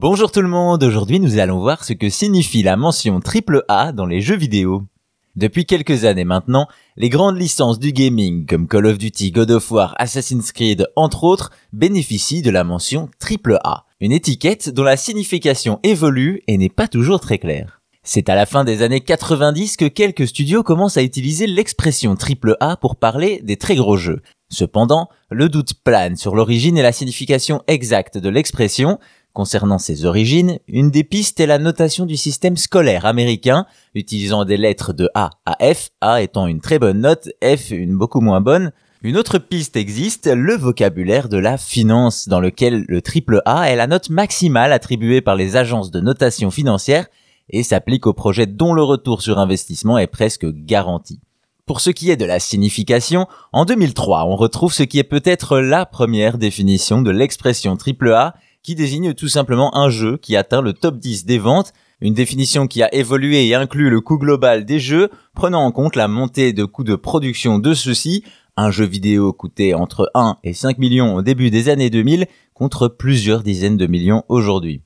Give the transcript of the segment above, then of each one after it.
Bonjour tout le monde, aujourd'hui nous allons voir ce que signifie la mention AAA dans les jeux vidéo. Depuis quelques années maintenant, les grandes licences du gaming comme Call of Duty, God of War, Assassin's Creed, entre autres, bénéficient de la mention AAA, une étiquette dont la signification évolue et n'est pas toujours très claire. C'est à la fin des années 90 que quelques studios commencent à utiliser l'expression AAA pour parler des très gros jeux. Cependant, le doute plane sur l'origine et la signification exacte de l'expression, Concernant ses origines, une des pistes est la notation du système scolaire américain, utilisant des lettres de A à F, A étant une très bonne note, F une beaucoup moins bonne. Une autre piste existe, le vocabulaire de la finance, dans lequel le triple A est la note maximale attribuée par les agences de notation financière et s'applique aux projets dont le retour sur investissement est presque garanti. Pour ce qui est de la signification, en 2003, on retrouve ce qui est peut-être la première définition de l'expression triple A qui désigne tout simplement un jeu qui atteint le top 10 des ventes, une définition qui a évolué et inclut le coût global des jeux, prenant en compte la montée de coûts de production de ceux-ci. Un jeu vidéo coûtait entre 1 et 5 millions au début des années 2000 contre plusieurs dizaines de millions aujourd'hui.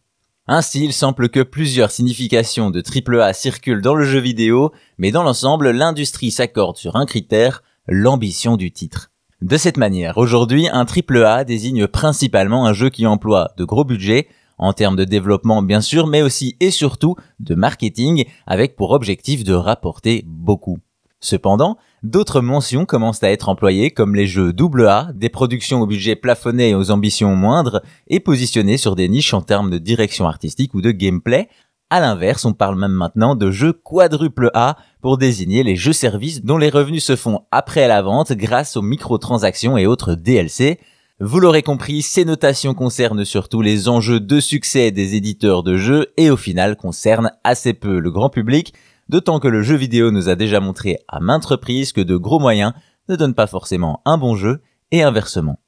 Ainsi, il semble que plusieurs significations de AAA circulent dans le jeu vidéo, mais dans l'ensemble, l'industrie s'accorde sur un critère, l'ambition du titre. De cette manière, aujourd'hui, un triple A désigne principalement un jeu qui emploie de gros budgets, en termes de développement bien sûr, mais aussi et surtout de marketing, avec pour objectif de rapporter beaucoup. Cependant, d'autres mentions commencent à être employées comme les jeux AA, des productions au budget plafonné et aux ambitions moindres, et positionnées sur des niches en termes de direction artistique ou de gameplay, à l'inverse, on parle même maintenant de jeux quadruple A pour désigner les jeux-services dont les revenus se font après la vente grâce aux microtransactions et autres DLC. Vous l'aurez compris, ces notations concernent surtout les enjeux de succès des éditeurs de jeux et au final concernent assez peu le grand public, d'autant que le jeu vidéo nous a déjà montré à maintes reprises que de gros moyens ne donnent pas forcément un bon jeu et inversement.